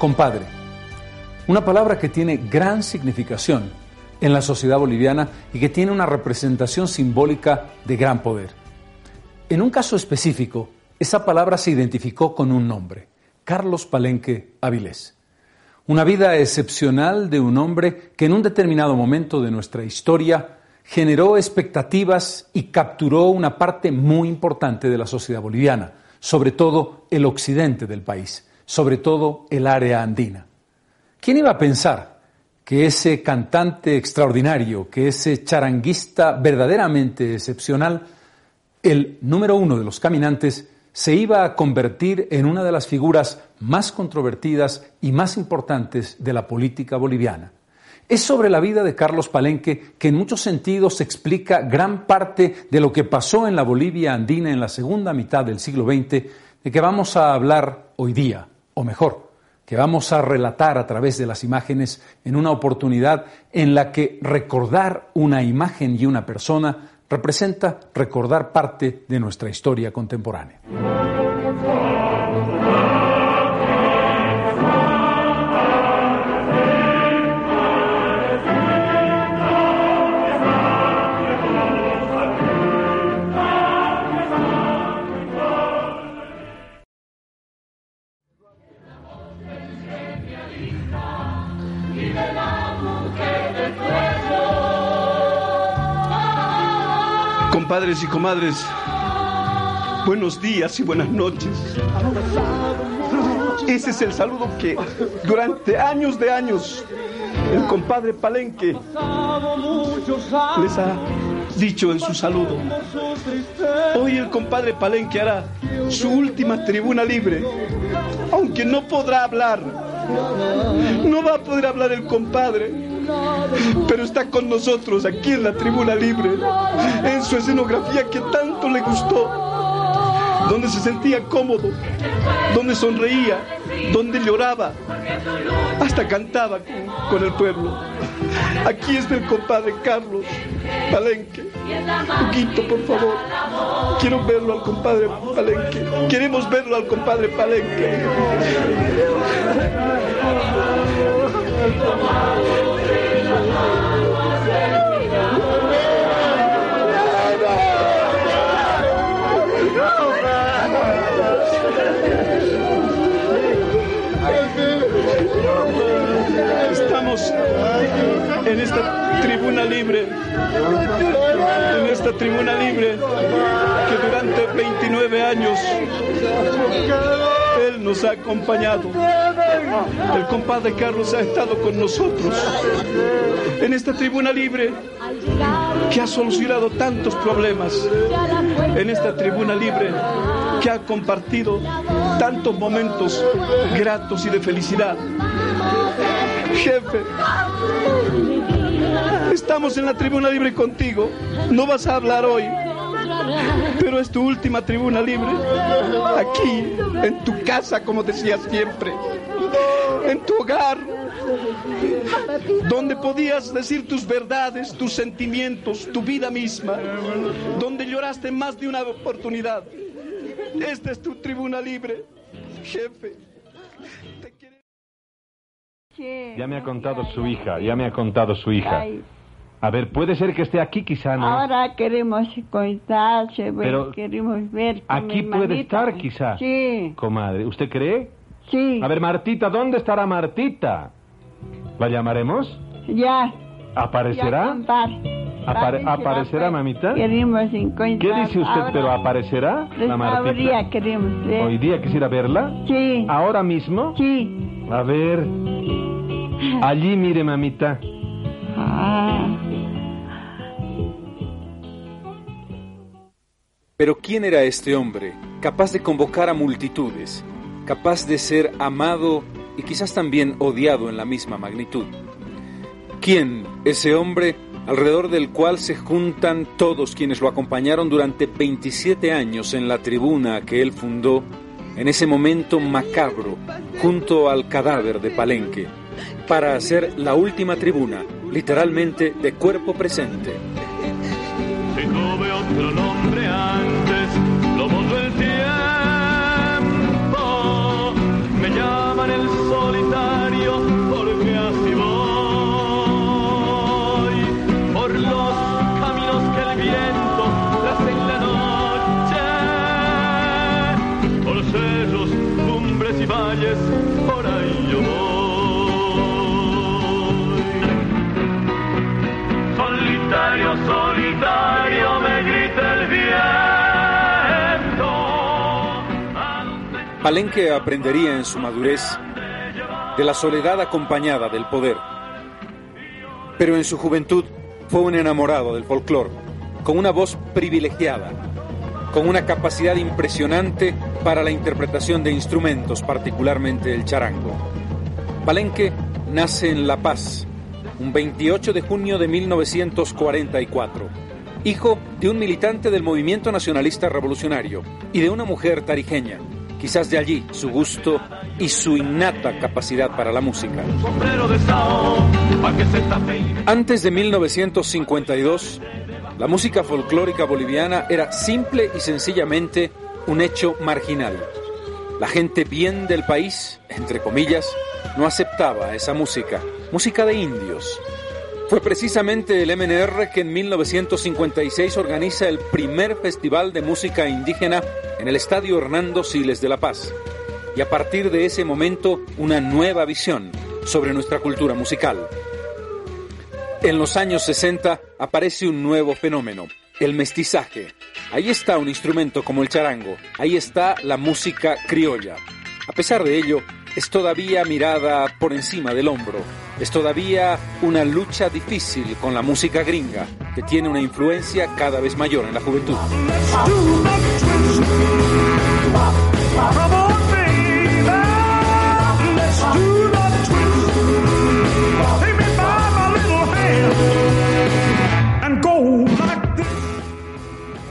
Compadre, una palabra que tiene gran significación en la sociedad boliviana y que tiene una representación simbólica de gran poder. En un caso específico, esa palabra se identificó con un nombre, Carlos Palenque Avilés. Una vida excepcional de un hombre que en un determinado momento de nuestra historia generó expectativas y capturó una parte muy importante de la sociedad boliviana, sobre todo el occidente del país sobre todo el área andina. ¿Quién iba a pensar que ese cantante extraordinario, que ese charanguista verdaderamente excepcional, el número uno de los caminantes, se iba a convertir en una de las figuras más controvertidas y más importantes de la política boliviana? Es sobre la vida de Carlos Palenque que en muchos sentidos explica gran parte de lo que pasó en la Bolivia andina en la segunda mitad del siglo XX, de que vamos a hablar hoy día o mejor, que vamos a relatar a través de las imágenes en una oportunidad en la que recordar una imagen y una persona representa recordar parte de nuestra historia contemporánea. Y comadres, buenos días y buenas noches. Ese es el saludo que durante años de años el compadre Palenque les ha dicho en su saludo. Hoy el compadre Palenque hará su última tribuna libre, aunque no podrá hablar. No va a poder hablar el compadre pero está con nosotros aquí en la tribuna libre, en su escenografía que tanto le gustó, donde se sentía cómodo, donde sonreía, donde lloraba, hasta cantaba con, el pueblo. Aquí está el compadre Carlos Palenque. Poquito, por favor. Quiero verlo al compadre Palenque. Queremos verlo al compadre Palenque. Estamos en esta tribuna libre, en esta tribuna libre que durante 29 años Él nos ha acompañado. El compadre Carlos ha estado con nosotros en esta tribuna libre que ha solucionado tantos problemas, en esta tribuna libre que ha compartido tantos momentos gratos y de felicidad. Jefe, estamos en la tribuna libre contigo. No vas a hablar hoy, Pero es tu última tribuna libre. Aquí, en tu casa, como decías siempre. En tu hogar. Donde podías decir tus verdades, tus sentimientos, tu vida misma. Donde lloraste más de una oportunidad. Esta es tu tribuna libre, jefe. Ya me ha contado su hija, ya me ha contado su hija. A ver, puede ser que esté aquí, quizá no. Ahora queremos contarse, Pero queremos ver. con Aquí mi puede estar, quizá. Sí, Comadre, ¿usted cree? sí. A ver, Martita, ¿dónde estará Martita? ¿La llamaremos? Ya. ¿Aparecerá? Ya. Apare- ¿Aparecerá, pues, mamita? Queremos encontrar. ¿Qué dice usted, ahora. pero aparecerá Pues la Martita? ahora queremos ver. ¿Hoy día quisiera verla? Sí. ¿Ahora mismo? Sí. A ver. Allí, mire, mamita. Ah. Pero ¿quién era este hombre, capaz de convocar a multitudes, capaz de ser amado y quizás también odiado en la misma magnitud? ¿Quién, ese hombre alrededor del cual se juntan todos quienes lo acompañaron durante 27 años en la tribuna que él fundó, en ese momento macabro, junto al cadáver de Palenque, para hacer la última tribuna, literalmente de cuerpo presente? Valles, por ahí yo voy. Solitario, solitario, me grita el viento. Palenque aprendería en su madurez de la soledad acompañada del poder. Pero en su juventud fue un enamorado del folclore, con una voz privilegiada, con una capacidad impresionante para la interpretación de instrumentos, particularmente el charango. Palenque nace en La Paz, un 28 de junio de 1944, hijo de un militante del movimiento nacionalista revolucionario y de una mujer tarijeña. Quizás de allí su gusto y su innata capacidad para la música. Antes de 1952, la música folclórica boliviana era simple y sencillamente un hecho marginal. La gente bien del país, entre comillas, no aceptaba esa música, música de indios. Fue precisamente el MNR que en 1956 organiza el primer festival de música indígena en el Estadio Hernando Siles de La Paz. Y a partir de ese momento, una nueva visión sobre nuestra cultura musical. En los años 60 aparece un nuevo fenómeno, el mestizaje. Ahí está un instrumento como el charango, ahí está la música criolla. A pesar de ello, es todavía mirada por encima del hombro, es todavía una lucha difícil con la música gringa, que tiene una influencia cada vez mayor en la juventud.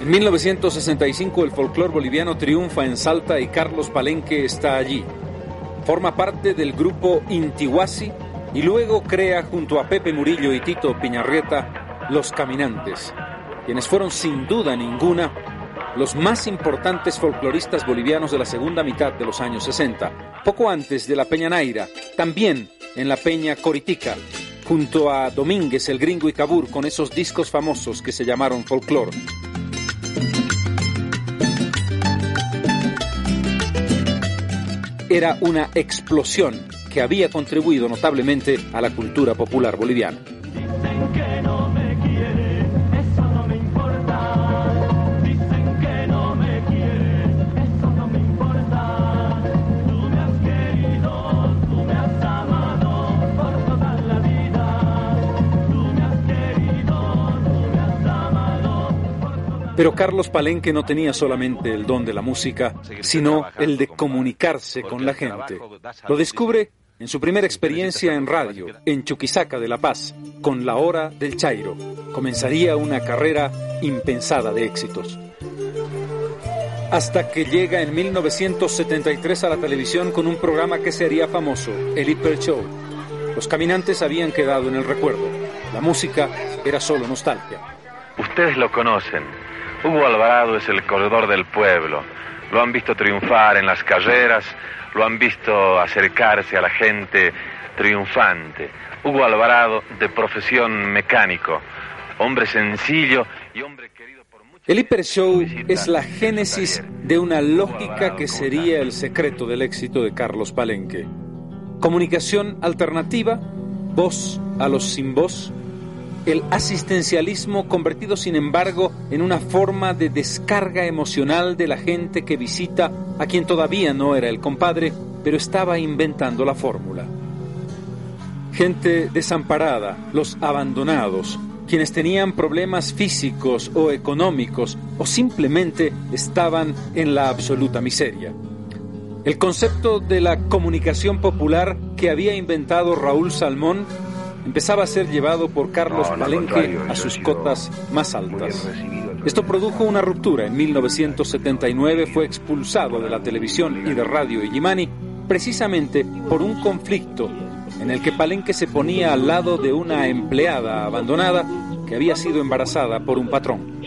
1965 el folclore boliviano triunfa en Salta y Carlos Palenque está allí. Forma parte del grupo Intihuasi y luego crea junto a Pepe Murillo y Tito Piñarrieta Los Caminantes, quienes fueron sin duda ninguna los más importantes folcloristas bolivianos de la segunda mitad de los años 60, poco antes de la Peña Naira, también en la Peña Coritica, junto a Domínguez, el gringo y Cabur con esos discos famosos que se llamaron folclore. Era una explosión que había contribuido notablemente a la cultura popular boliviana. Pero Carlos Palenque no tenía solamente el don de la música, sino el de comunicarse con la gente. Lo descubre en su primera experiencia en radio, en Chuquisaca de La Paz, con La Hora del Chairo. Comenzaría una carrera impensada de éxitos. hasta que llega en 1973 a la televisión con un programa que sería famoso, el Hiper Show. Los caminantes habían quedado en el recuerdo. La música era solo nostalgia. Ustedes lo conocen. Hugo Alvarado es el corredor del pueblo. Lo han visto triunfar en las carreras, lo han visto acercarse a la gente triunfante. Hugo Alvarado, de profesión mecánico, hombre sencillo y hombre querido por muchos. El Hiper Show es la génesis de una lógica que sería el secreto del éxito de Carlos Palenque. Comunicación alternativa, voz a los sin voz, el asistencialismo convertido sin embargo en una forma de descarga emocional de la gente que visita a quien todavía no era el compadre, pero estaba inventando la fórmula. Gente desamparada, los abandonados, quienes tenían problemas físicos o económicos o simplemente estaban en la absoluta miseria. El concepto de la comunicación popular que había inventado Raúl Salmón empezaba a ser llevado por Carlos No, Palenque a sus cotas más altas. Esto produjo una ruptura. En 1979 fue expulsado de la televisión y de Radio Illimani precisamente por un conflicto en el que Palenque se ponía al lado de una empleada abandonada que había sido embarazada por un patrón.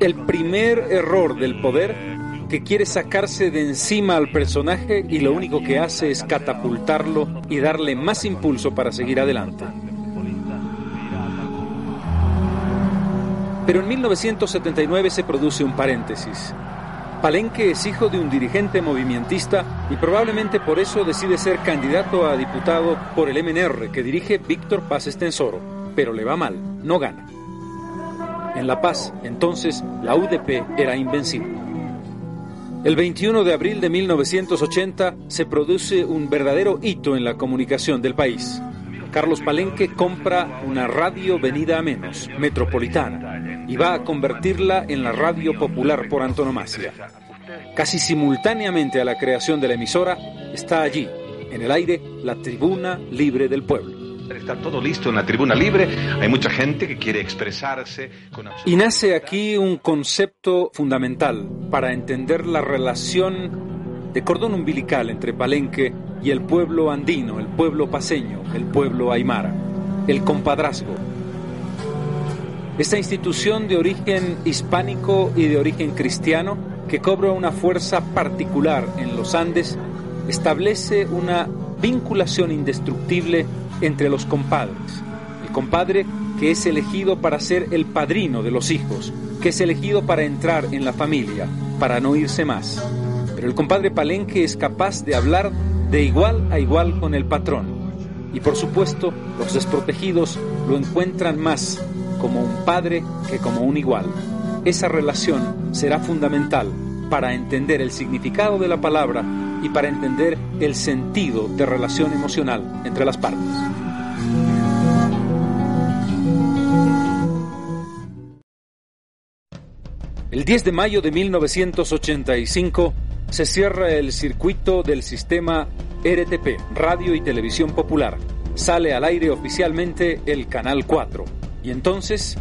El primer error del poder que quiere sacarse de encima al personaje y lo único que hace es catapultarlo y darle más impulso para seguir adelante. Pero en 1979 se produce un paréntesis. Palenque es hijo de un dirigente movimentista y probablemente por eso decide ser candidato a diputado por el MNR que dirige Víctor Paz Estensoro, pero le va mal, no gana. En La Paz, entonces, la UDP era invencible. El 21 de abril de 1980 se produce un verdadero hito en la comunicación del país. Carlos Palenque compra una radio venida a menos, metropolitana, y va a convertirla en la radio popular por antonomasia. Casi simultáneamente a la creación de la emisora, está allí, en el aire, la tribuna libre del pueblo. Está todo listo en la tribuna libre. Hay mucha gente que quiere expresarse con Y nace aquí un concepto fundamental para entender la relación de cordón umbilical entre Palenque y el pueblo andino, el pueblo paseño, el pueblo aymara, el compadrazgo. Esta institución de origen hispánico y de origen cristiano, que cobra una fuerza particular en los Andes, establece una vinculación indestructible entre los compadres. El compadre que es elegido para ser el padrino de los hijos, que es elegido para entrar en la familia, para no irse más. Pero el compadre Palenque es capaz de hablar de igual a igual con el patrón. Y por supuesto, los desprotegidos lo encuentran más como un padre que como un igual. Esa relación será fundamental para entender el significado de la palabra y para entender el sentido de relación emocional entre las partes. El 10 de mayo de 1985 se cierra el circuito del sistema RTP, Radio y Televisión Popular. Sale al aire oficialmente el Canal 4. Y entonces,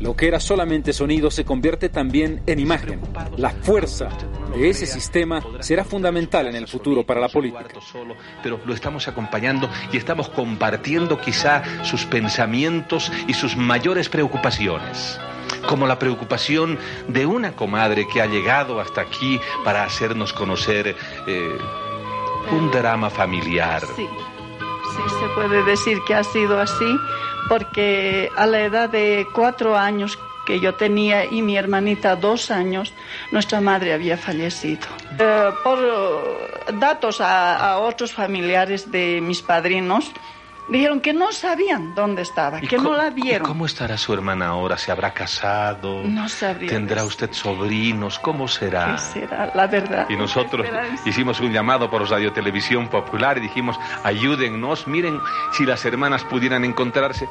lo que era solamente sonido se convierte también en imagen. La fuerza de ese sistema será fundamental en el futuro para la política. pero lo estamos acompañando y estamos compartiendo quizá sus pensamientos y sus mayores preocupaciones. Como la preocupación de una comadre que ha llegado hasta aquí para hacernos conocer eh, un drama familiar. Sí, sí se puede decir que ha sido así, porque a la edad de cuatro años que yo tenía y mi hermanita dos años, nuestra madre había fallecido. Eh, por datos a, a otros familiares de mis padrinos, dijeron que no sabían dónde estaba, ¿Y que no la y vieron. ¿Cómo estará su hermana ahora? ¿Se habrá casado? No sabría ¿Tendrá usted sobrinos? ¿Cómo será? ¿Qué será? La verdad. Y nosotros hicimos un llamado por Radio Televisión Popular y dijimos, ayúdennos, miren si las hermanas pudieran encontrarse.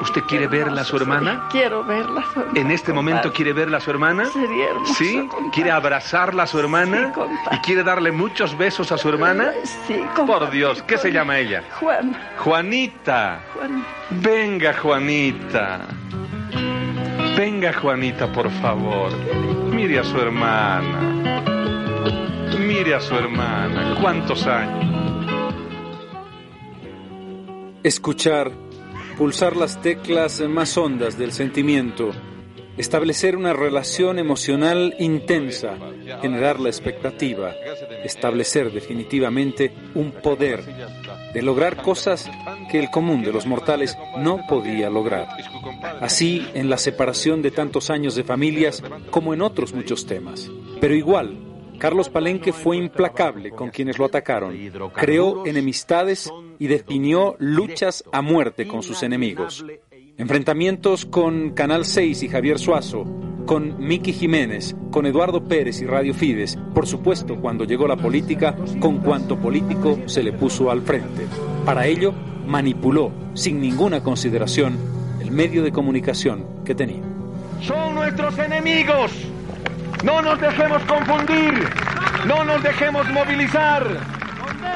¿Usted quiere verla a su hermana? Quiero verla. ¿En este momento quiere verla a su hermana? Sería hermoso, ¿Sí? compadre. ¿Quiere abrazarla a su hermana? Sí, compadre. ¿Y quiere darle muchos besos a su hermana? Sí, Por Dios, ¿qué se llama ella? Juan. Juanita. Juan. Venga, Juanita. Venga, Juanita, por favor. Mire a su hermana. Mire a su hermana. ¿Cuántos años? Escuchar, pulsar las teclas más hondas del sentimiento, establecer una relación emocional intensa, generar la expectativa, establecer definitivamente un poder de lograr cosas que el común de los mortales no podía lograr. Así en la separación de tantos años de familias como en otros muchos temas. Pero igual, Carlos Palenque fue implacable con quienes lo atacaron, creó enemistades y definió luchas a muerte con sus enemigos. Enfrentamientos con Canal 6 y Javier Suazo, con Miki Jiménez, con Eduardo Pérez y Radio Fides, por supuesto cuando llegó la política, con cuanto político se le puso al frente. Para ello, manipuló, sin ninguna consideración, el medio de comunicación que tenía. Son nuestros enemigos. No nos dejemos confundir. No nos dejemos movilizar.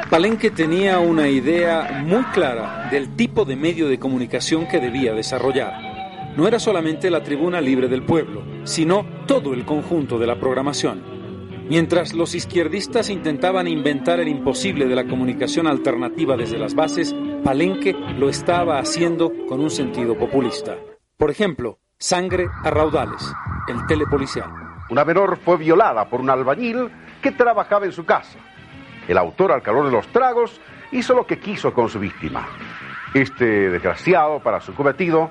Palenque tenía una idea muy clara del tipo de medio de comunicación que debía desarrollar. No era solamente la tribuna libre del pueblo, sino todo el conjunto de la programación. Mientras los izquierdistas intentaban inventar el imposible de la comunicación alternativa desde las bases, Palenque lo estaba haciendo con un sentido populista. Por ejemplo, Sangre a raudales, el telepolicial. Una menor fue violada por un albañil que trabajaba en su casa. El autor, al calor de los tragos, hizo lo que quiso con su víctima. Este desgraciado, para su cometido,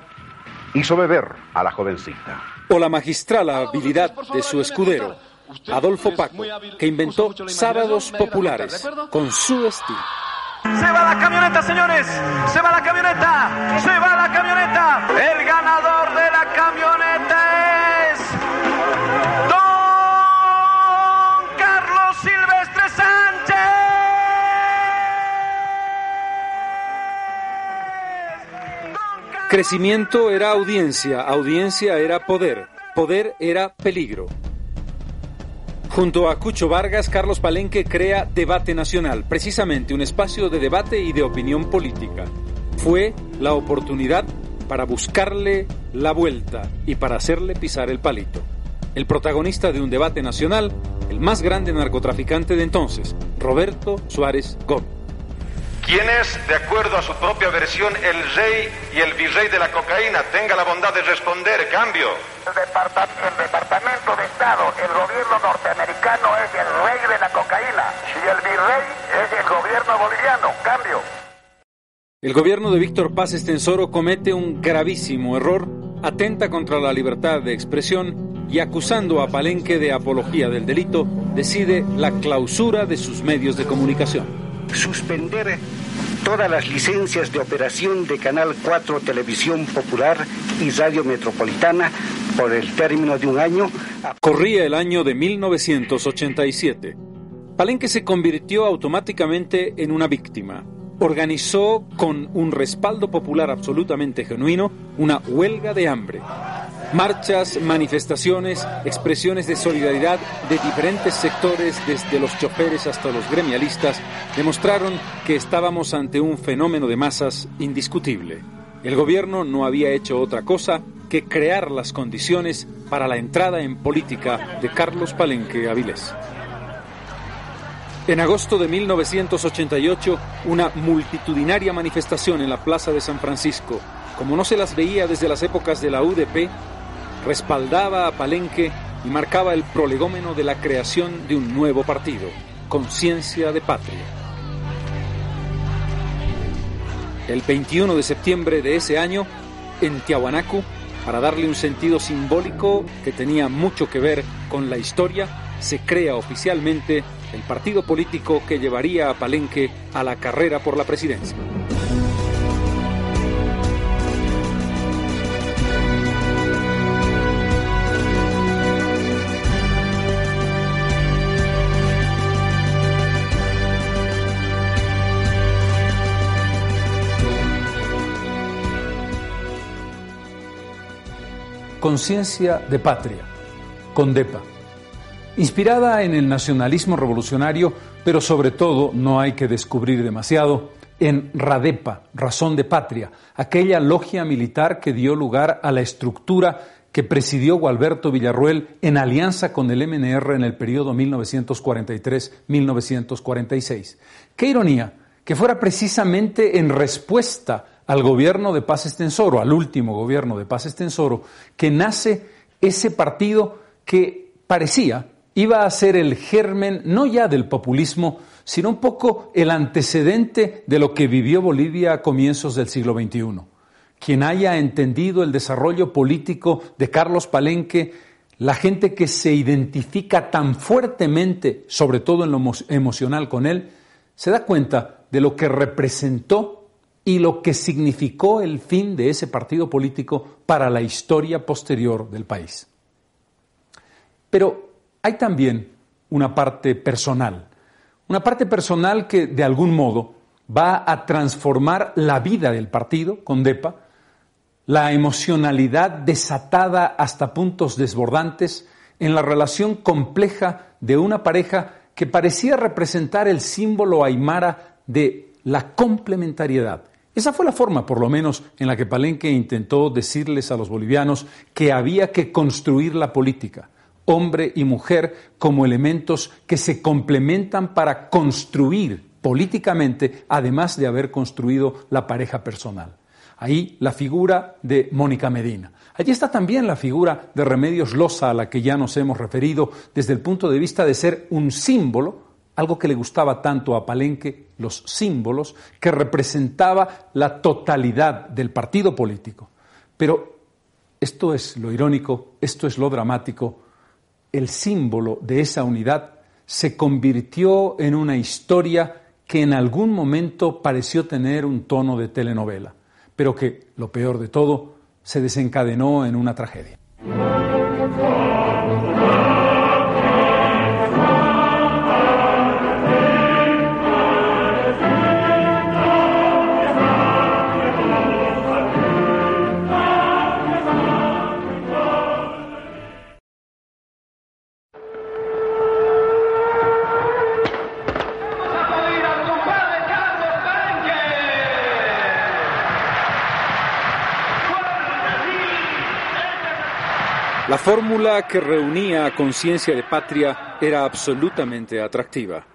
hizo beber a la jovencita. O la magistral habilidad de su escudero, Adolfo Paco, que inventó sábados populares con su estilo. Se va la camioneta, señores. Se va la camioneta. Se va la camioneta. El ganador de la camioneta Crecimiento era audiencia, audiencia era poder, poder era peligro. Junto a Cucho Vargas, Carlos Palenque crea Debate Nacional, precisamente un espacio de debate y de opinión política. Fue la oportunidad para buscarle la vuelta y para hacerle pisar el palito. El protagonista de un debate nacional, el más grande narcotraficante de entonces, Roberto Suárez Gómez. ¿Quién es, de acuerdo a su propia versión, el rey y el virrey de la cocaína? Tenga la bondad de responder, cambio. El, departa el Departamento de Estado, el gobierno norteamericano es el rey de la cocaína y el virrey es el gobierno boliviano, cambio. El gobierno de Víctor Paz Estensoro comete un gravísimo error, atenta contra la libertad de expresión y acusando a Palenque de apología del delito, decide la clausura de sus medios de comunicación suspender todas las licencias de operación de Canal 4 Televisión Popular y Radio Metropolitana por el término de un año. Corría el año de 1987. Palenque se convirtió automáticamente en una víctima. Organizó con un respaldo popular absolutamente genuino una huelga de hambre. Marchas, manifestaciones, expresiones de solidaridad de diferentes sectores, desde los choferes hasta los gremialistas, demostraron que estábamos ante un fenómeno de masas indiscutible. El gobierno no había hecho otra cosa que crear las condiciones para la entrada en política de Carlos Palenque Avilés. En agosto de 1988, una multitudinaria manifestación en la Plaza de San Francisco, como no se las veía desde las épocas de la UDP, respaldaba a Palenque y marcaba el prolegómeno de la creación de un nuevo partido, Conciencia de Patria. El 21 de septiembre de ese año, en Tiahuanacu, para darle un sentido simbólico que tenía mucho que ver con la historia, se crea oficialmente el partido político que llevaría a Palenque a la carrera por la presidencia. Conciencia de Patria, Condepa. Inspirada en el nacionalismo revolucionario, pero sobre todo, no hay que descubrir demasiado, en Radepa, Razón de Patria, aquella logia militar que dio lugar a la estructura que presidió Gualberto Villarruel en alianza con el MNR en el periodo 1943-1946. Qué ironía que fuera precisamente en respuesta al gobierno de Paz Estensoro, al último gobierno de Paz Estensoro, que nace ese partido que parecía iba a ser el germen no ya del populismo, sino un poco el antecedente de lo que vivió Bolivia a comienzos del siglo XXI. Quien haya entendido el desarrollo político de Carlos Palenque, la gente que se identifica tan fuertemente, sobre todo en lo emocional con él, se da cuenta de lo que representó y lo que significó el fin de ese partido político para la historia posterior del país. Pero hay también una parte personal, una parte personal que de algún modo va a transformar la vida del partido con DEPA, la emocionalidad desatada hasta puntos desbordantes en la relación compleja de una pareja que parecía representar el símbolo aymara de la complementariedad. Esa fue la forma, por lo menos, en la que Palenque intentó decirles a los bolivianos que había que construir la política, hombre y mujer como elementos que se complementan para construir políticamente, además de haber construido la pareja personal. Ahí la figura de Mónica Medina. Allí está también la figura de Remedios Loza, a la que ya nos hemos referido desde el punto de vista de ser un símbolo, algo que le gustaba tanto a Palenque, los símbolos, que representaba la totalidad del partido político. Pero esto es lo irónico, esto es lo dramático, el símbolo de esa unidad se convirtió en una historia que en algún momento pareció tener un tono de telenovela, pero que, lo peor de todo, se desencadenó en una tragedia. La fórmula que reunía a conciencia de patria era absolutamente atractiva.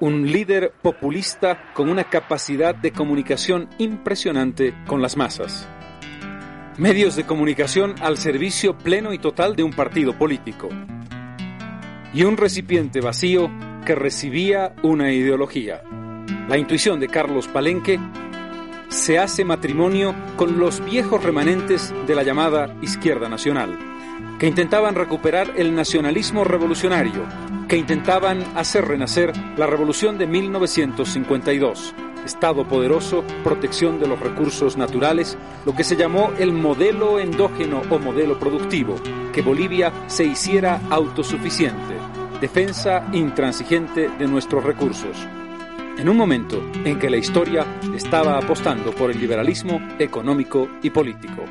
Un líder populista con una capacidad de comunicación impresionante con las masas. Medios de comunicación al servicio pleno y total de un partido político. Y un recipiente vacío que recibía una ideología. La intuición de Carlos Palenque se hace matrimonio con los viejos remanentes de la llamada izquierda nacional que intentaban recuperar el nacionalismo revolucionario, que intentaban hacer renacer la revolución de 1952. Estado poderoso, protección de los recursos naturales, lo que se llamó el modelo endógeno o modelo productivo, que Bolivia se hiciera autosuficiente, defensa intransigente de nuestros recursos. En un momento en que la historia estaba apostando por el liberalismo económico y político.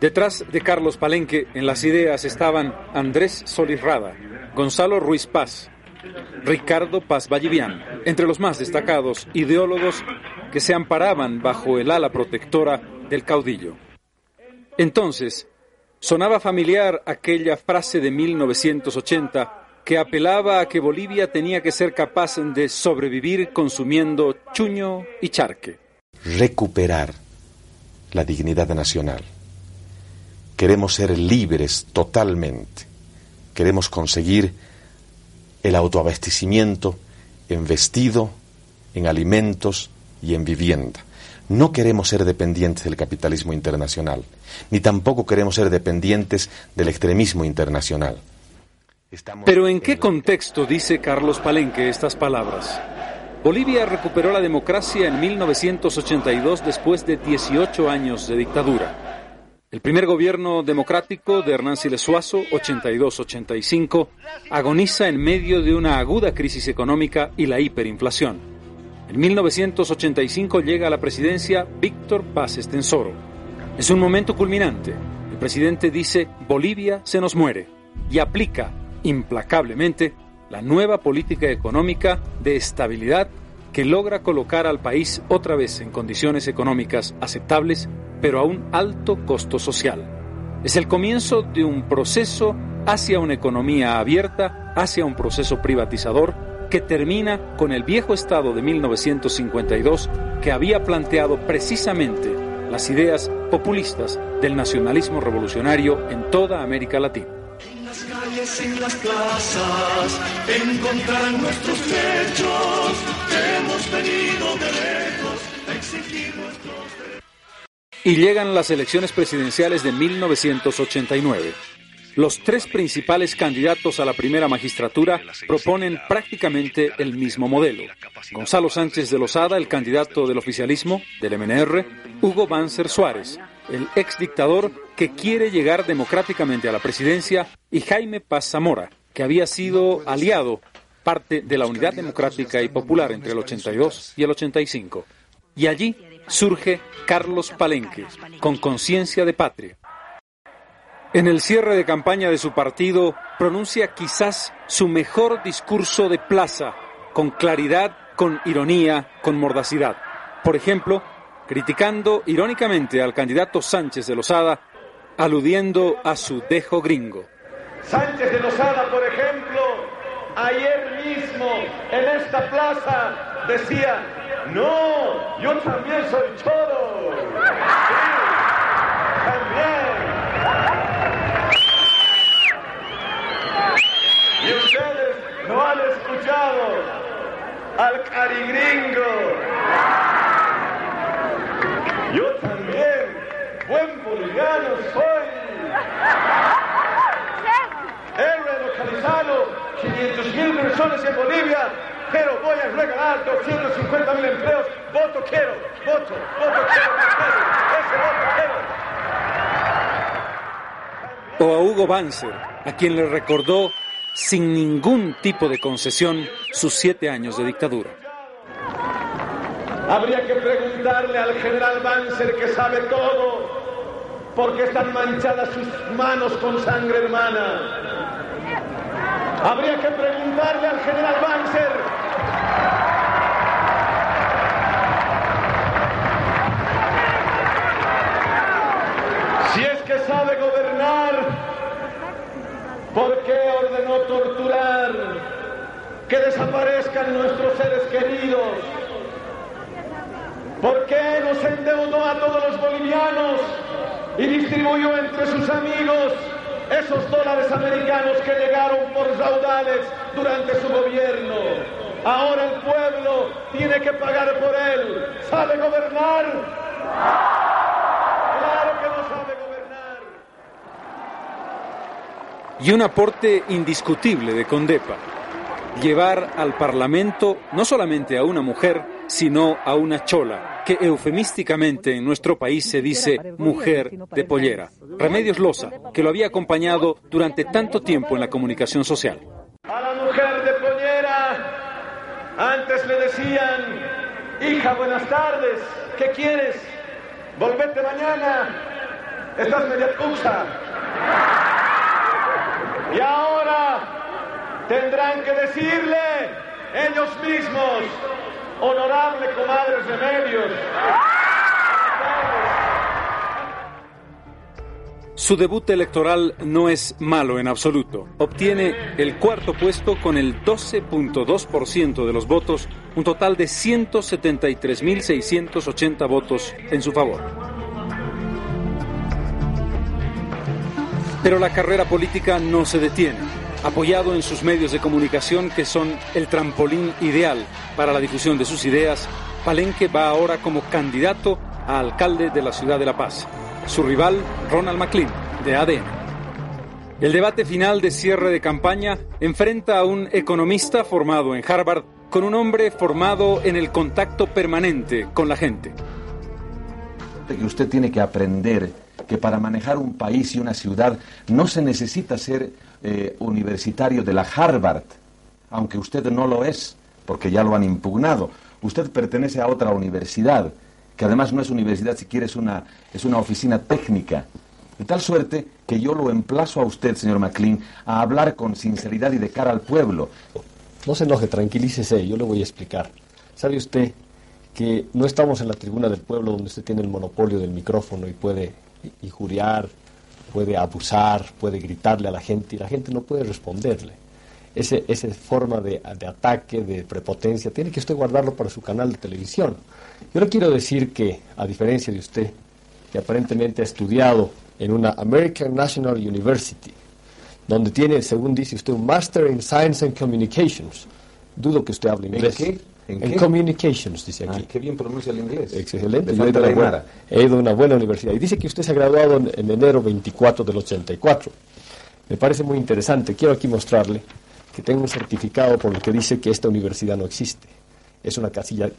Detrás de Carlos Palenque en las ideas estaban Andrés Solís Rada, Gonzalo Ruiz Paz, Ricardo Paz Vallivian, entre los más destacados ideólogos que se amparaban bajo el ala protectora del caudillo. Entonces, sonaba familiar aquella frase de 1980 que apelaba a que Bolivia tenía que ser capaz de sobrevivir consumiendo chuño y charque. Recuperar la dignidad nacional Queremos ser libres totalmente. Queremos conseguir el autoabastecimiento en vestido, en alimentos y en vivienda. No queremos ser dependientes del capitalismo internacional, ni tampoco queremos ser dependientes del extremismo internacional. Pero ¿en qué contexto dice Carlos Palenque estas palabras? Bolivia recuperó la democracia en 1982 después de 18 años de dictadura. El primer gobierno democrático de Hernán Siles Suazo, 82-85, agoniza en medio de una aguda crisis económica y la hiperinflación. En 1985 llega a la presidencia Víctor Paz Estensoro. Es un momento culminante. El presidente dice, Bolivia se nos muere, y aplica implacablemente la nueva política económica de estabilidad que logra colocar al país otra vez en condiciones económicas aceptables, pero a un alto costo social. Es el comienzo de un proceso hacia una economía abierta, hacia un proceso privatizador que termina con el viejo Estado de 1952 que había planteado precisamente las ideas populistas del nacionalismo revolucionario en toda América Latina. Calles, en las plazas, nuestros derechos. Y llegan las elecciones presidenciales de 1989. Los tres principales candidatos a la primera magistratura proponen prácticamente el mismo modelo. Gonzalo Sánchez de Lozada, el candidato del oficialismo, del MNR, Hugo Banzer Suárez, el ex dictador que quiere llegar democráticamente a la presidencia, y Jaime Paz Zamora, que había sido aliado, parte de la Unidad Democrática y Popular entre el 82 y el 85. Y allí surge Carlos Palenque, con conciencia de patria. En el cierre de campaña de su partido, pronuncia quizás su mejor discurso de plaza, con claridad, con ironía, con mordacidad. Por ejemplo, criticando irónicamente al candidato Sánchez de Lozada, aludiendo a su dejo gringo. Sánchez de Lozada, por ejemplo, ayer mismo en esta plaza decía, no, yo también soy choro. También. Y ustedes no han escuchado al carigringo. Yo también, buen boliviano soy. He relocalizado 500 mil personas en Bolivia, pero voy a regalar 250 mil empleos. Voto quiero, voto, voto quiero, ese voto quiero. O a Hugo Banzer, a quien le recordó sin ningún tipo de concesión sus siete años de dictadura. Habría que preguntarle al general Banzer que sabe todo, porque están manchadas sus manos con sangre hermana. Habría que preguntarle al general Banzer si es que sabe gobernar, ¿por qué ordenó torturar, que desaparezcan nuestros seres queridos? ¿Por qué nos endeudó a todos los bolivianos y distribuyó entre sus amigos esos dólares americanos que llegaron por raudales durante su gobierno? Ahora el pueblo tiene que pagar por él. ¿Sabe gobernar? Claro que no sabe gobernar. Y un aporte indiscutible de Condepa, llevar al Parlamento no solamente a una mujer, sino a una chola, que eufemísticamente en nuestro país se dice mujer de pollera. Remedios Loza, que lo había acompañado durante tanto tiempo en la comunicación social. A la mujer de pollera, antes le decían, hija, buenas tardes, ¿qué quieres? Volvete mañana, estás media puxa. Y ahora tendrán que decirle ellos mismos, honorable comadre Remedios. Su debut electoral no es malo en absoluto. Obtiene el cuarto puesto con el 12.2% de los votos, un total de 173.680 votos en su favor. Pero la carrera política no se detiene. Apoyado en sus medios de comunicación que son el trampolín ideal para la difusión de sus ideas, Palenque va ahora como candidato a alcalde de la ciudad de La Paz. Su rival, Ronald McLean, de ADN. El debate final de cierre de campaña enfrenta a un economista formado en Harvard con un hombre formado en el contacto permanente con la gente. que usted tiene que aprender que para manejar un país y una ciudad no se necesita ser eh, universitario de la Harvard, aunque usted no lo es, porque ya lo han impugnado. Usted pertenece a otra universidad, que además no es universidad, si quiere es una, es una oficina técnica. De tal suerte que yo lo emplazo a usted, señor McLean, a hablar con sinceridad y de cara al pueblo. No se enoje, tranquilícese, yo le voy a explicar. ¿Sabe usted que no estamos en la tribuna del pueblo donde usted tiene el monopolio del micrófono y puede injuriar, puede abusar, puede gritarle a la gente y la gente no puede responderle. Ese, esa forma de, de ataque, de prepotencia, tiene que usted guardarlo para su canal de televisión. Yo le quiero decir que, a diferencia de usted, que aparentemente ha estudiado en una American National University, donde tiene, según dice usted, un Master in Science and Communications. Dudo que usted hable ¿En inglés. qué? ¿En? Communications, dice aquí. Ah, qué bien pronuncia el inglés. Excelente. Le Yo he, ido falta a la una buena, Aymara. he ido a una buena universidad. Y dice que usted se ha graduado en, en enero 24 del 84. Me parece muy interesante. Quiero aquí mostrarle que tengo un certificado por el que dice que esta universidad no existe. Es una casilla,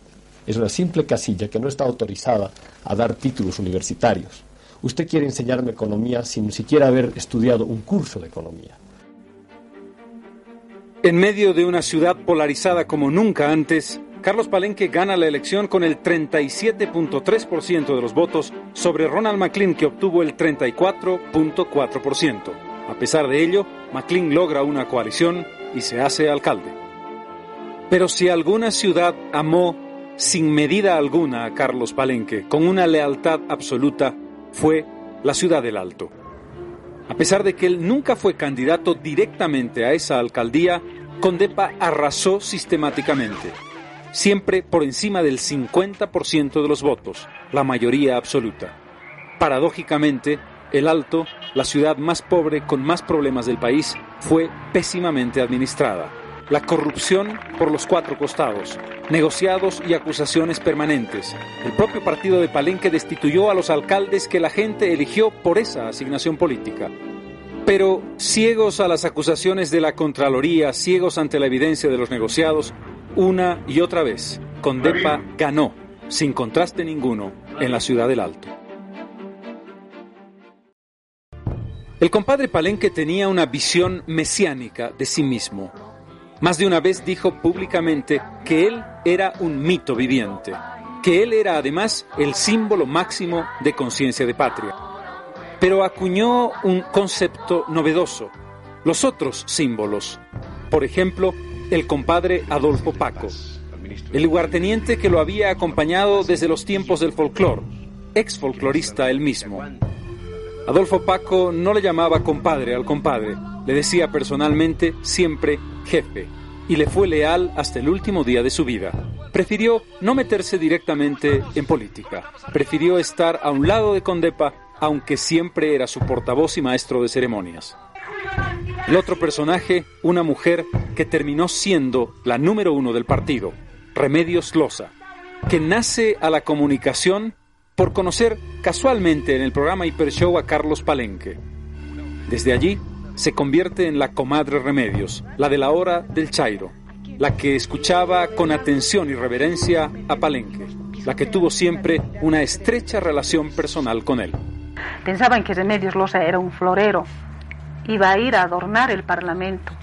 es una simple casilla que no está autorizada a dar títulos universitarios. Usted quiere enseñarme economía sin siquiera haber estudiado un curso de economía. En medio de una ciudad polarizada como nunca antes, Carlos Palenque gana la elección con el 37.3% de los votos sobre Ronald McLean que obtuvo el 34.4%. A pesar de ello, McLean logra una coalición y se hace alcalde. Pero si alguna ciudad amó sin medida alguna a Carlos Palenque, con una lealtad absoluta, fue la ciudad del Alto. A pesar de que él nunca fue candidato directamente a esa alcaldía, Condepa arrasó sistemáticamente, siempre por encima del 50% de los votos, la mayoría absoluta. Paradójicamente, el Alto, la ciudad más pobre con más problemas del país, fue pésimamente administrada. La corrupción por los cuatro costados, negociados y acusaciones permanentes. El propio partido de Palenque destituyó a los alcaldes que la gente eligió por esa asignación política. Pero, ciegos a las acusaciones de la Contraloría, ciegos ante la evidencia de los negociados, una y otra vez, Condepa ganó, sin contraste ninguno, en la ciudad del Alto. El compadre Palenque tenía una visión mesiánica de sí mismo. Más de una vez dijo públicamente que él era un mito viviente, que él era además el símbolo máximo de conciencia de patria. Pero acuñó un concepto novedoso, los otros símbolos. Por ejemplo, el compadre Adolfo Paco, el lugarteniente que lo había acompañado desde los tiempos del folclore, ex folclorista él mismo. Adolfo Paco no le llamaba compadre al compadre, le decía personalmente siempre jefe, y le fue leal hasta el último día de su vida. Prefirió no meterse directamente en política, prefirió estar a un lado de Condepa, aunque siempre era su portavoz y maestro de ceremonias. El otro personaje, una mujer que terminó siendo la número uno del partido, Remedios Loza, que nace a la comunicación por conocer casualmente en el programa Hiper Show a Carlos Palenque. Desde allí se convierte en la comadre Remedios, la de la hora del Chairo, la que escuchaba con atención y reverencia a Palenque, la que tuvo siempre una estrecha relación personal con él. Pensaban que Remedios Loza era un florero, iba a ir a adornar el Parlamento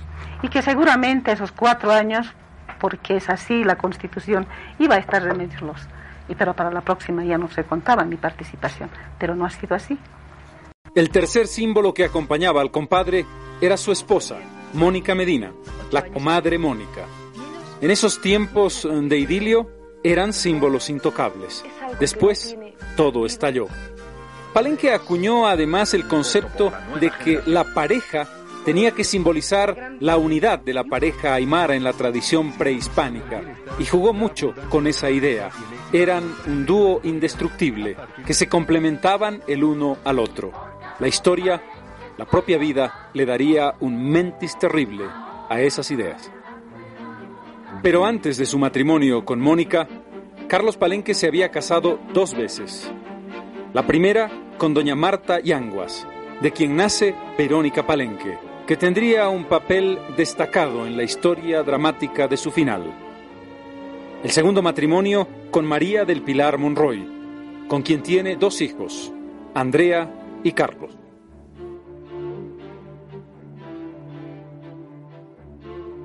y que seguramente esos cuatro años, porque es así la Constitución, iba a estar Remedios Loza. Y pero para la próxima ya no se contaba mi participación, pero no ha sido así. El tercer símbolo que acompañaba al compadre era su esposa, Mónica Medina, la comadre Mónica. En esos tiempos de idilio eran símbolos intocables. Después, todo estalló. Palenque acuñó además el concepto de que la pareja tenía que simbolizar la unidad de la pareja aymara en la tradición prehispánica y jugó mucho con esa idea. Eran un dúo indestructible que se complementaban el uno al otro. La historia, la propia vida, le daría un mentis terrible a esas ideas. Pero antes de su matrimonio con Mónica, Carlos Palenque se había casado dos veces. La primera con doña Marta Yanguas, de quien nace Verónica Palenque, que tendría un papel destacado en la historia dramática de su final. El segundo matrimonio con María del Pilar Monroy, con quien tiene dos hijos, Andrea y Carlos.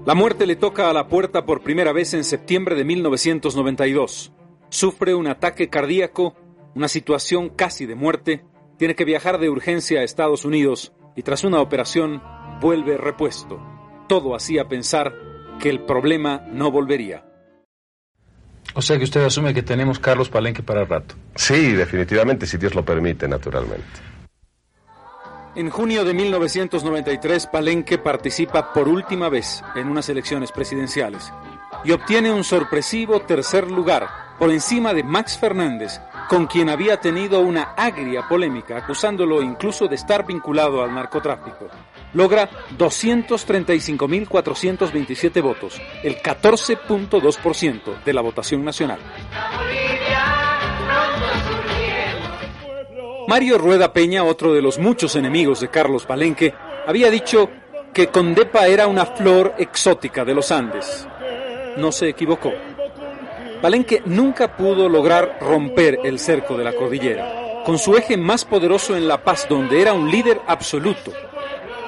La muerte le toca a la puerta por primera vez en septiembre de 1992. Sufre un ataque cardíaco, una situación casi de muerte, tiene que viajar de urgencia a Estados Unidos y tras una operación vuelve repuesto. Todo hacía pensar que el problema no volvería. O sea que usted asume que tenemos Carlos Palenque para rato. Sí, definitivamente, si Dios lo permite, naturalmente. En junio de 1993, Palenque participa por última vez en unas elecciones presidenciales y obtiene un sorpresivo tercer lugar por encima de Max Fernández, con quien había tenido una agria polémica, acusándolo incluso de estar vinculado al narcotráfico. Logra 235.427 votos, el 14.2% de la votación nacional. Mario Rueda Peña, otro de los muchos enemigos de Carlos Palenque, había dicho que Condepa era una flor exótica de los Andes. No se equivocó. Palenque nunca pudo lograr romper el cerco de la cordillera, con su eje más poderoso en La Paz, donde era un líder absoluto,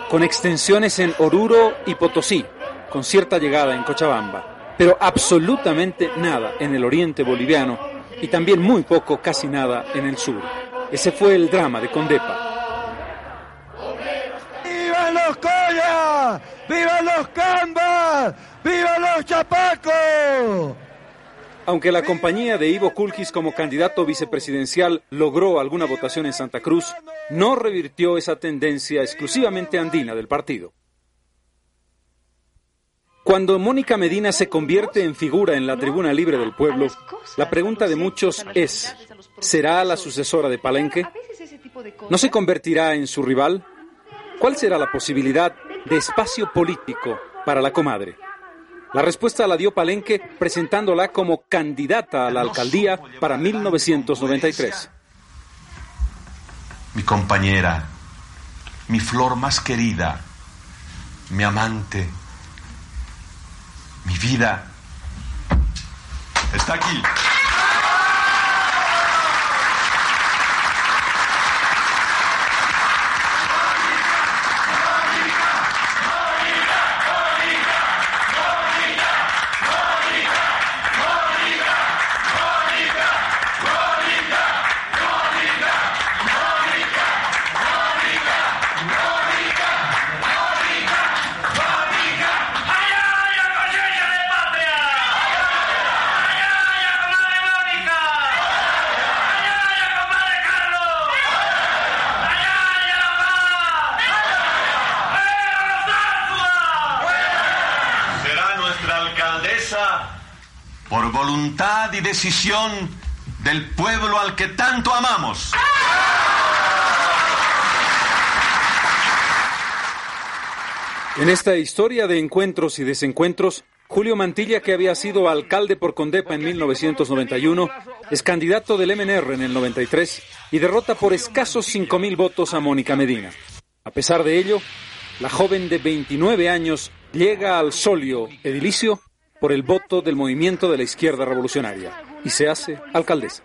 con extensiones en Oruro y Potosí, con cierta llegada en Cochabamba, pero absolutamente nada en el oriente boliviano y también muy poco, casi nada, en el sur. Ese fue el drama de Condepa. ¡Vivan los Coya! ¡Vivan los Cambas! ¡Vivan los Chapacos! Aunque la compañía de Ivo Kulkis como candidato vicepresidencial logró alguna votación en Santa Cruz, no revirtió esa tendencia exclusivamente andina del partido. Cuando Mónica Medina se convierte en figura en la tribuna libre del pueblo, la pregunta de muchos es, ¿será la sucesora de Palenque? ¿No se convertirá en su rival? ¿Cuál será la posibilidad de espacio político para la comadre? La respuesta la dio Palenque presentándola como candidata a la alcaldía para 1993. Mi compañera, mi flor más querida, mi amante, mi vida, está aquí. Voluntad y decisión del pueblo al que tanto amamos. En esta historia de encuentros y desencuentros, Julio Mantilla, que había sido alcalde por Condepa en 1991, es candidato del MNR en el 93 y derrota por escasos 5.000 votos a Mónica Medina. A pesar de ello, la joven de 29 años llega al solio edilicio por el voto del movimiento de la izquierda revolucionaria y se hace alcaldesa.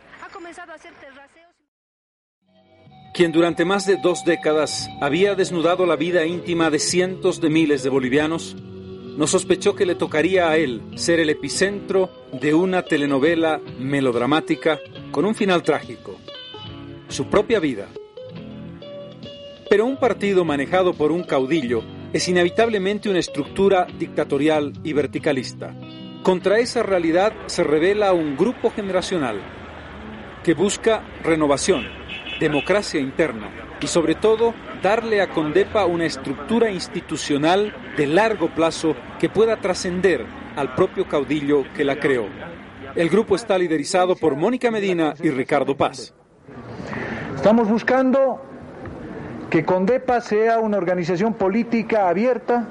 Quien durante más de dos décadas había desnudado la vida íntima de cientos de miles de bolivianos, no sospechó que le tocaría a él ser el epicentro de una telenovela melodramática con un final trágico, su propia vida. Pero un partido manejado por un caudillo es inevitablemente una estructura dictatorial y verticalista. Contra esa realidad se revela un grupo generacional que busca renovación, democracia interna y sobre todo darle a Condepa una estructura institucional de largo plazo que pueda trascender al propio caudillo que la creó. El grupo está liderizado por Mónica Medina y Ricardo Paz. Estamos buscando que Condepa sea una organización política abierta,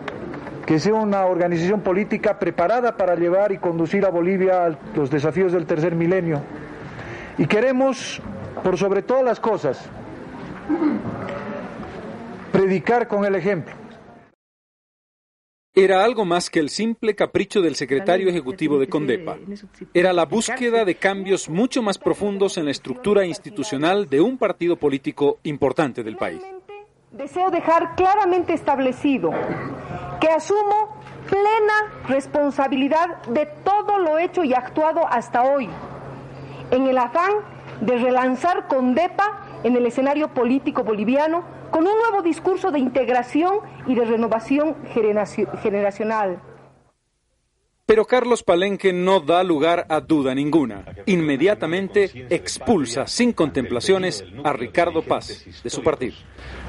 que sea una organización política preparada para llevar y conducir a Bolivia a los desafíos del tercer milenio. Y queremos, por sobre todas las cosas, predicar con el ejemplo. Era algo más que el simple capricho del secretario ejecutivo de Condepa. Era la búsqueda de cambios mucho más profundos en la estructura institucional de un partido político importante del país. Deseo dejar claramente establecido que asumo plena responsabilidad de todo lo hecho y actuado hasta hoy, en el afán de relanzar Condepa en el escenario político boliviano con un nuevo discurso de integración y de renovación generaci- generacional. Pero Carlos Palenque no da lugar a duda ninguna. Inmediatamente expulsa sin contemplaciones a Ricardo Paz de su partido.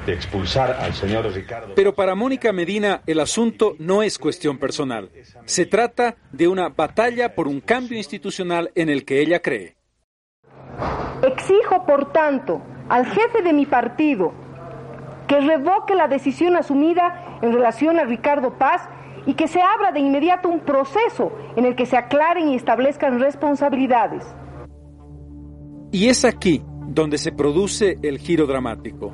De expulsar al señor Ricardo. Pero para Mónica Medina el asunto no es cuestión personal. Se trata de una batalla por un cambio institucional en el que ella cree. Exijo, por tanto, al jefe de mi partido que revoque la decisión asumida en relación a Ricardo Paz y que se abra de inmediato un proceso en el que se aclaren y establezcan responsabilidades. Y es aquí donde se produce el giro dramático.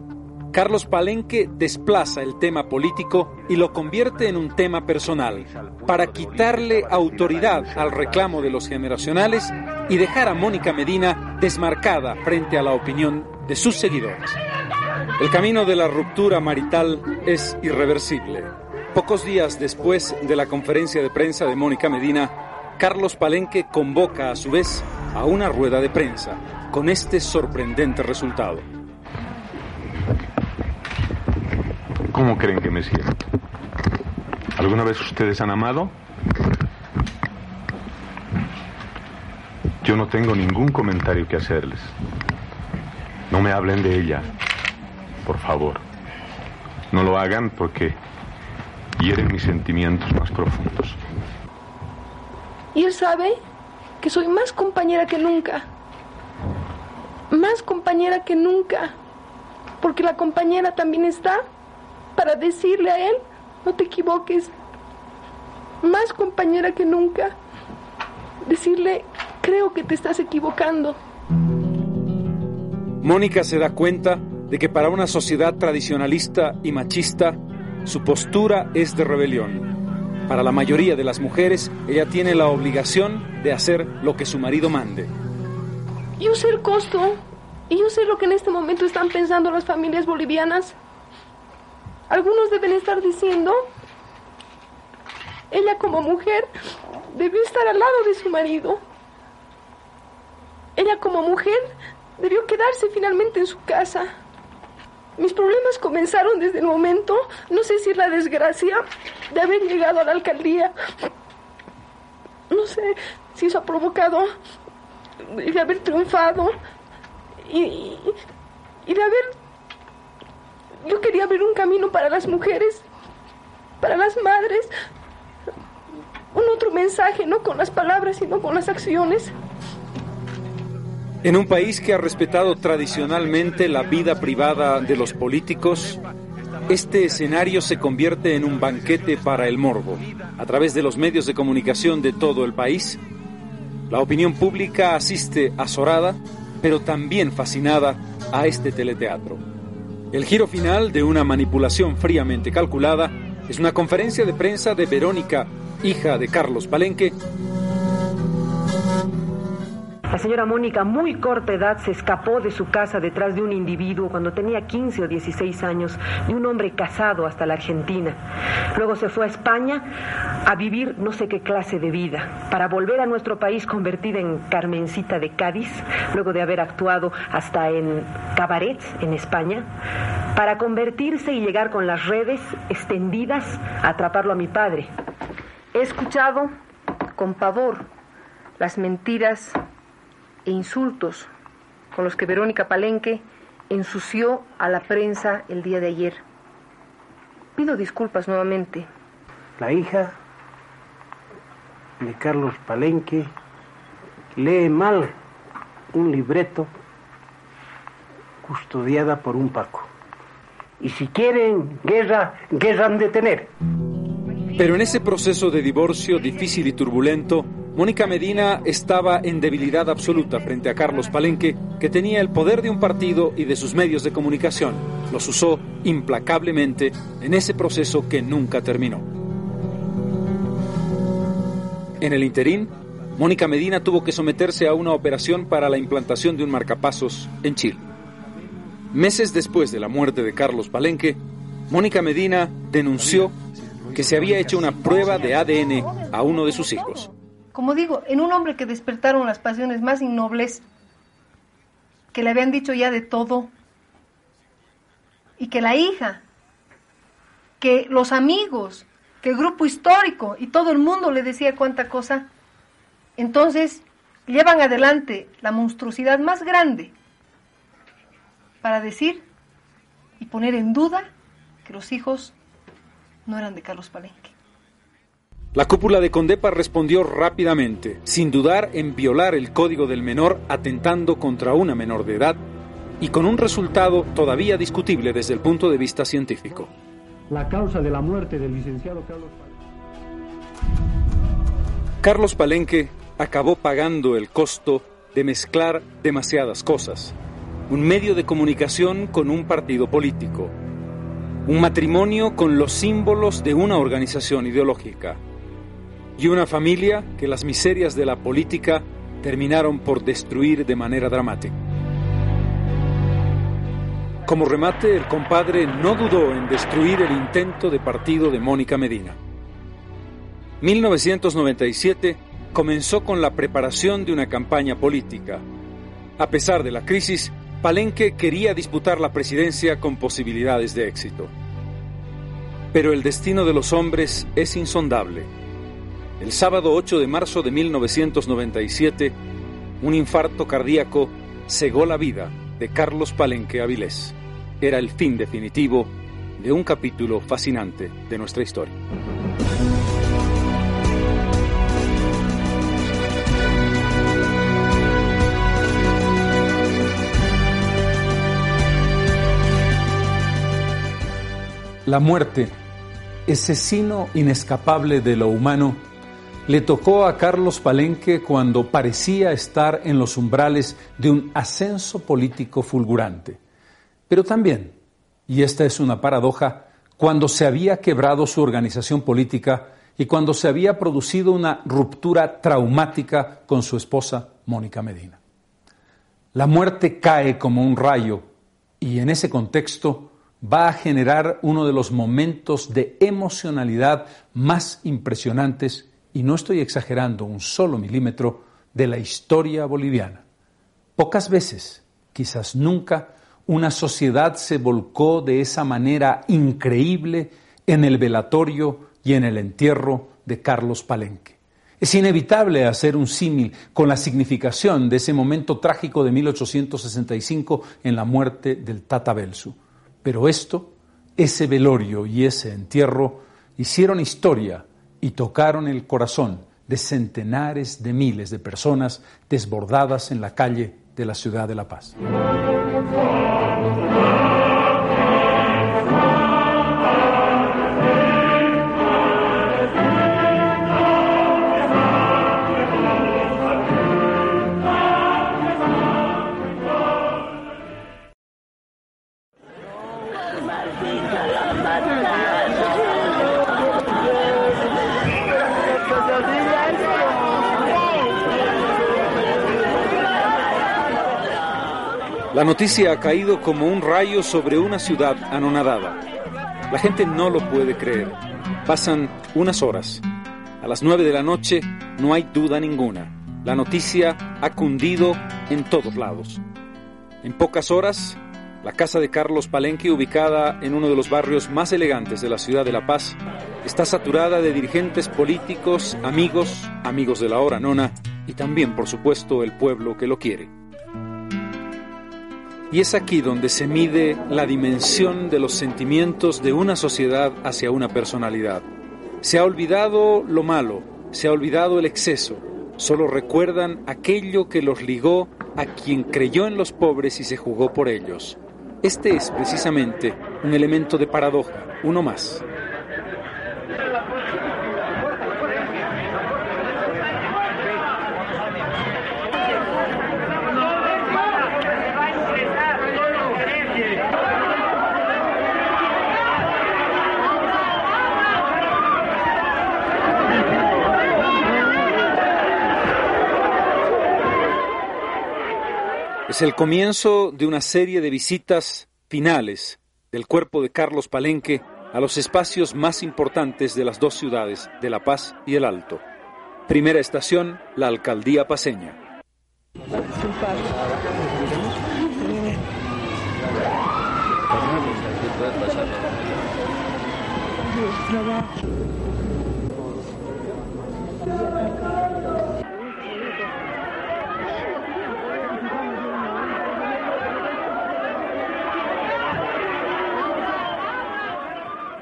Carlos Palenque desplaza el tema político y lo convierte en un tema personal, para quitarle autoridad al reclamo de los generacionales y dejar a Mónica Medina desmarcada frente a la opinión de sus seguidores. El camino de la ruptura marital es irreversible. Pocos días después de la conferencia de prensa de Mónica Medina, Carlos Palenque convoca a su vez a una rueda de prensa con este sorprendente resultado. ¿Cómo creen que me siento? ¿Alguna vez ustedes han amado? Yo no tengo ningún comentario que hacerles. No me hablen de ella, por favor. No lo hagan porque hieren mis sentimientos más profundos. Y él sabe que soy más compañera que nunca. Más compañera que nunca. Porque la compañera también está para decirle a él, no te equivoques. Más compañera que nunca. Decirle, creo que te estás equivocando. Mónica se da cuenta de que para una sociedad tradicionalista y machista, su postura es de rebelión. Para la mayoría de las mujeres, ella tiene la obligación de hacer lo que su marido mande. Yo sé el costo y yo sé lo que en este momento están pensando las familias bolivianas. Algunos deben estar diciendo, ella como mujer debió estar al lado de su marido. Ella como mujer debió quedarse finalmente en su casa. Mis problemas comenzaron desde el momento, no sé si la desgracia de haber llegado a la alcaldía. No sé si eso ha provocado de haber triunfado y, y de haber... Yo quería abrir un camino para las mujeres, para las madres, un otro mensaje, no con las palabras, sino con las acciones. En un país que ha respetado tradicionalmente la vida privada de los políticos, este escenario se convierte en un banquete para el morbo. A través de los medios de comunicación de todo el país, la opinión pública asiste azorada, pero también fascinada a este teleteatro. El giro final de una manipulación fríamente calculada es una conferencia de prensa de Verónica, hija de Carlos Palenque, La señora Mónica, muy corta edad, se escapó de su casa detrás de un individuo cuando tenía 15 o 16 años, de un hombre casado hasta la Argentina. Luego se fue a España a vivir no sé qué clase de vida, para volver a nuestro país convertida en Carmencita de Cádiz, luego de haber actuado hasta en cabarets en España, para convertirse y llegar con las redes extendidas a atraparlo a mi padre. He escuchado con pavor las mentiras e insultos con los que Verónica Palenque ensució a la prensa el día de ayer. Pido disculpas nuevamente. La hija de Carlos Palenque lee mal un libreto custodiada por un Paco. Y si quieren guerra, guerra han de tener. Pero en ese proceso de divorcio difícil y turbulento, Mónica Medina estaba en debilidad absoluta frente a Carlos Palenque, que tenía el poder de un partido y de sus medios de comunicación. Los usó implacablemente en ese proceso que nunca terminó. En el interín, Mónica Medina tuvo que someterse a una operación para la implantación de un marcapasos en Chile. Meses después de la muerte de Carlos Palenque, Mónica Medina denunció que se había hecho una prueba de ADN a uno de sus hijos. Como digo, en un hombre que despertaron las pasiones más innobles, que le habían dicho ya de todo, y que la hija, que los amigos, que el grupo histórico y todo el mundo le decía cuánta cosa. Entonces, llevan adelante la monstruosidad más grande para decir y poner en duda que los hijos no eran de Carlos Palenque. La cúpula de Condepa respondió rápidamente, sin dudar en violar el código del menor atentando contra una menor de edad y con un resultado todavía discutible desde el punto de vista científico. La causa de la muerte del licenciado Carlos Carlos Palenque acabó pagando el costo de mezclar demasiadas cosas. Un medio de comunicación con un partido político. Un matrimonio con los símbolos de una organización ideológica. Y una familia que las miserias de la política terminaron por destruir de manera dramática. Como remate, el compadre no dudó en destruir el intento de partido de Mónica Medina. 1997 comenzó con la preparación de una campaña política. A pesar de la crisis, Palenque quería disputar la presidencia con posibilidades de éxito. Pero el destino de los hombres es insondable. El sábado 8 de marzo de 1997, un infarto cardíaco cegó la vida de Carlos Palenque Avilés. Era el fin definitivo de un capítulo fascinante de nuestra historia. La muerte, ese sino inescapable de lo humano, le tocó a Carlos Palenque cuando parecía estar en los umbrales de un ascenso político fulgurante. Pero también, y esta es una paradoja, cuando se había quebrado su organización política y cuando se había producido una ruptura traumática con su esposa, Mónica Medina. La muerte cae como un rayo y en ese contexto va a generar uno de los momentos de emocionalidad más impresionantes, y no estoy exagerando un solo milímetro, de la historia boliviana. Pocas veces, quizás nunca, una sociedad se volcó de esa manera increíble en el velatorio y en el entierro de Carlos Palenque. Es inevitable hacer un símil con la significación de ese momento trágico de 1865 en la muerte del Tata Belsu. Pero esto, ese velorio y ese entierro hicieron historia y tocaron el corazón de centenares de miles de personas desbordadas en la calle de la ciudad de La Paz. La noticia ha caído como un rayo sobre una ciudad anonadada. La gente no lo puede creer. Pasan unas horas. A las nueve de la noche no hay duda ninguna. La noticia ha cundido en todos lados. En pocas horas, la casa de Carlos Palenque, ubicada en uno de los barrios más elegantes de la ciudad de La Paz, está saturada de dirigentes políticos, amigos, amigos de la hora nona y también, por supuesto, el pueblo que lo quiere. Y es aquí donde se mide la dimensión de los sentimientos de una sociedad hacia una personalidad. Se ha olvidado lo malo, se ha olvidado el exceso, solo recuerdan aquello que los ligó a quien creyó en los pobres y se jugó por ellos. Este es precisamente un elemento de paradoja, uno más. Es el comienzo de una serie de visitas finales del cuerpo de Carlos Palenque a los espacios más importantes de las dos ciudades, de La Paz y El Alto. Primera estación, la alcaldía paseña.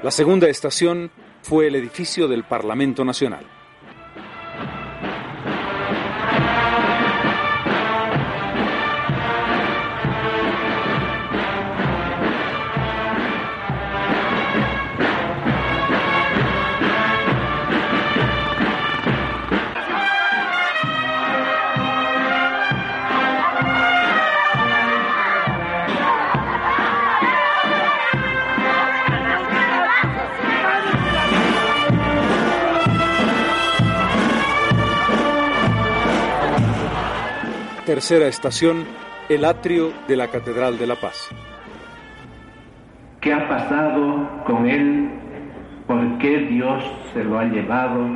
La segunda estación fue el edificio del Parlamento Nacional. Tercera estación, el atrio de la Catedral de la Paz. ¿Qué ha pasado con él? ¿Por qué Dios se lo ha llevado?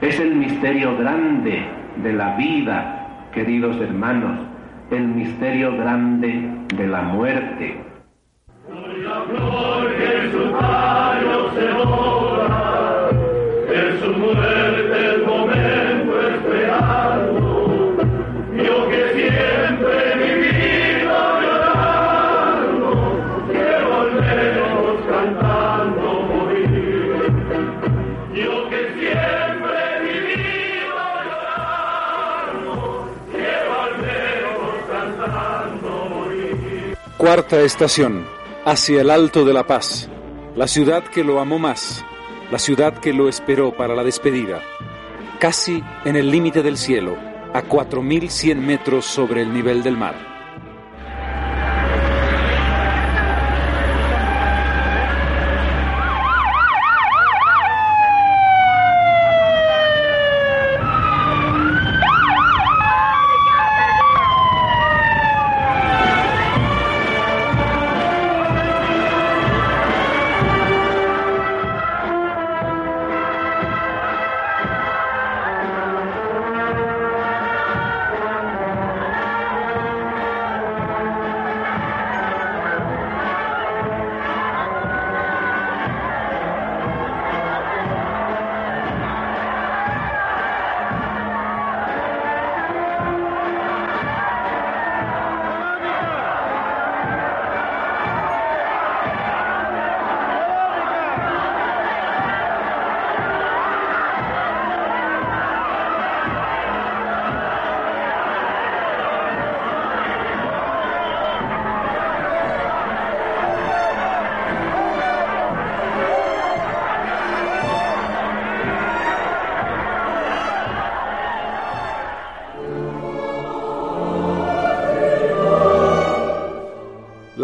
Es el misterio grande de la vida, queridos hermanos, el misterio grande de la muerte. En su Cuarta estación, hacia el Alto de la Paz, la ciudad que lo amó más, la ciudad que lo esperó para la despedida, casi en el límite del cielo, a 4.100 metros sobre el nivel del mar.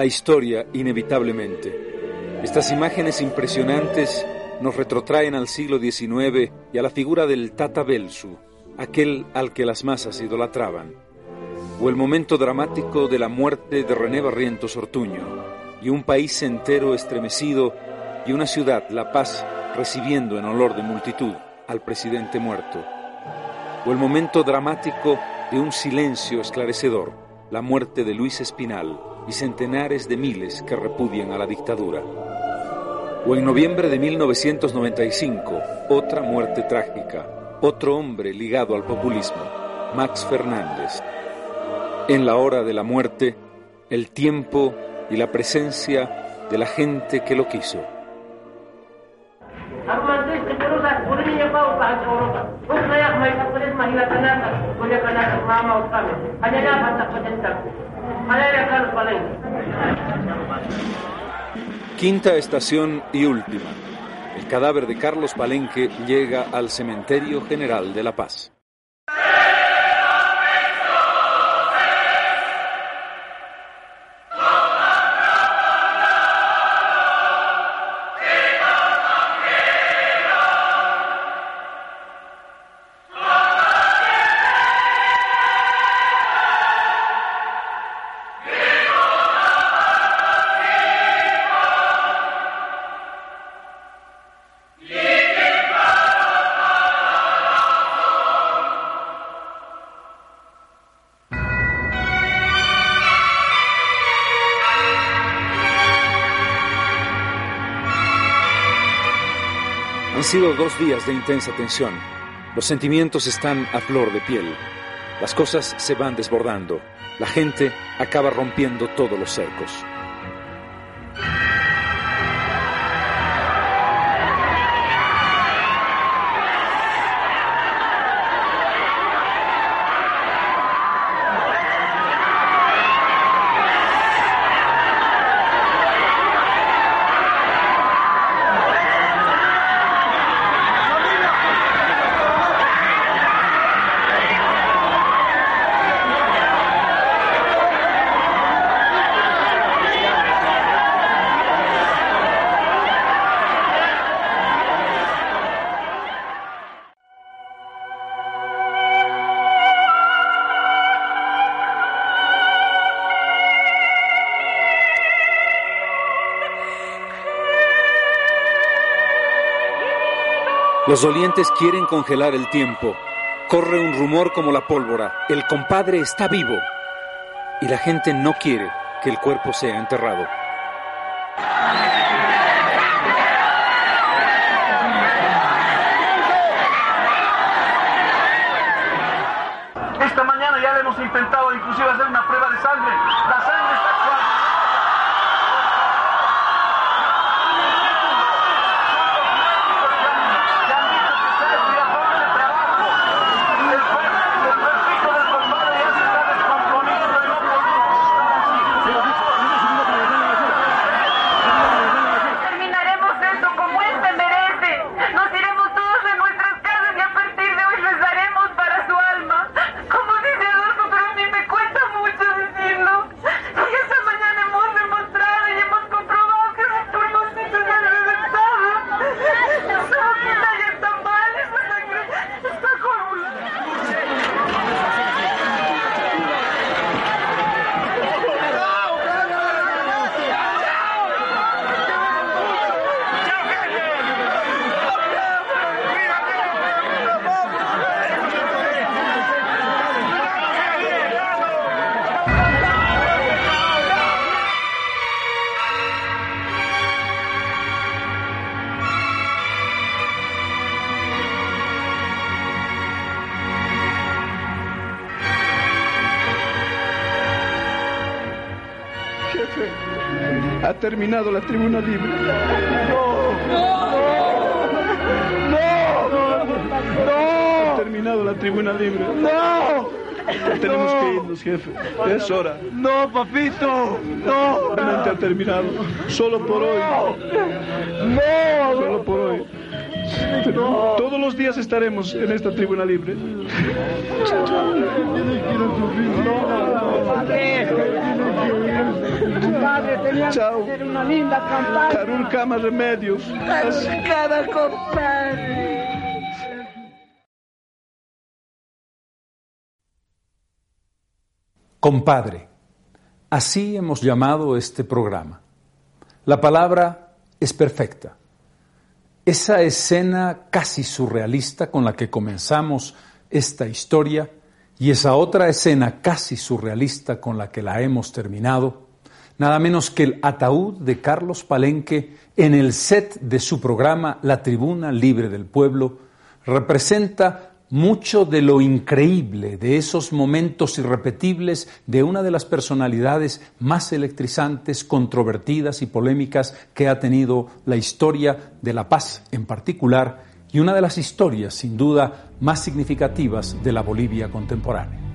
Historia inevitablemente. Estas imágenes impresionantes nos retrotraen al siglo XIX y a la figura del Tata Belsu, aquel al que las masas idolatraban, o el momento dramático de la muerte de René Barrientos Ortuño, y un país entero estremecido y una ciudad, La Paz, recibiendo en olor de multitud al presidente muerto, o el momento dramático de un silencio esclarecedor, la muerte de Luis Espinal, y centenares de miles que repudian a la dictadura. O en noviembre de 1995, otra muerte trágica, otro hombre ligado al populismo, Max Fernández. En la hora de la muerte, el tiempo y la presencia de la gente que lo quiso. Quinta estación y última. El cadáver de Carlos Palenque llega al Cementerio General de La Paz. Dos días de intensa tensión. Los sentimientos están a flor de piel. Las cosas se van desbordando. La gente acaba rompiendo todos los cercos. Los dolientes quieren congelar el tiempo. Corre un rumor como la pólvora. El compadre está vivo. Y la gente no quiere que el cuerpo sea enterrado. Esta mañana ya le hemos intentado inclusive hacer una prueba de sangre. La sangre está Terminaremos terminado la tribuna libre. Ha terminado la tribuna libre. ¡No! Tenemos que irnos, jefe. Es hora. No, papito, no. Realmente ha terminado. Solo por hoy. No. Solo por hoy. Pero todos los días estaremos en esta tribuna libre. Padre, teníamos Chao. que hacer una linda campaña. Carul Cama Remedios. Cada compadre. Compadre, así hemos llamado este programa. La palabra es perfecta. Esa escena casi surrealista con la que comenzamos esta historia y esa otra escena casi surrealista con la que la hemos terminado, nada menos que el ataúd de Carlos Palenque en el set de su programa La Tribuna Libre del Pueblo, representa mucho de lo increíble de esos momentos irrepetibles de una de las personalidades más electrizantes, controvertidas y polémicas que ha tenido la historia de la paz en particular y una de las historias sin duda más significativas de la Bolivia contemporánea.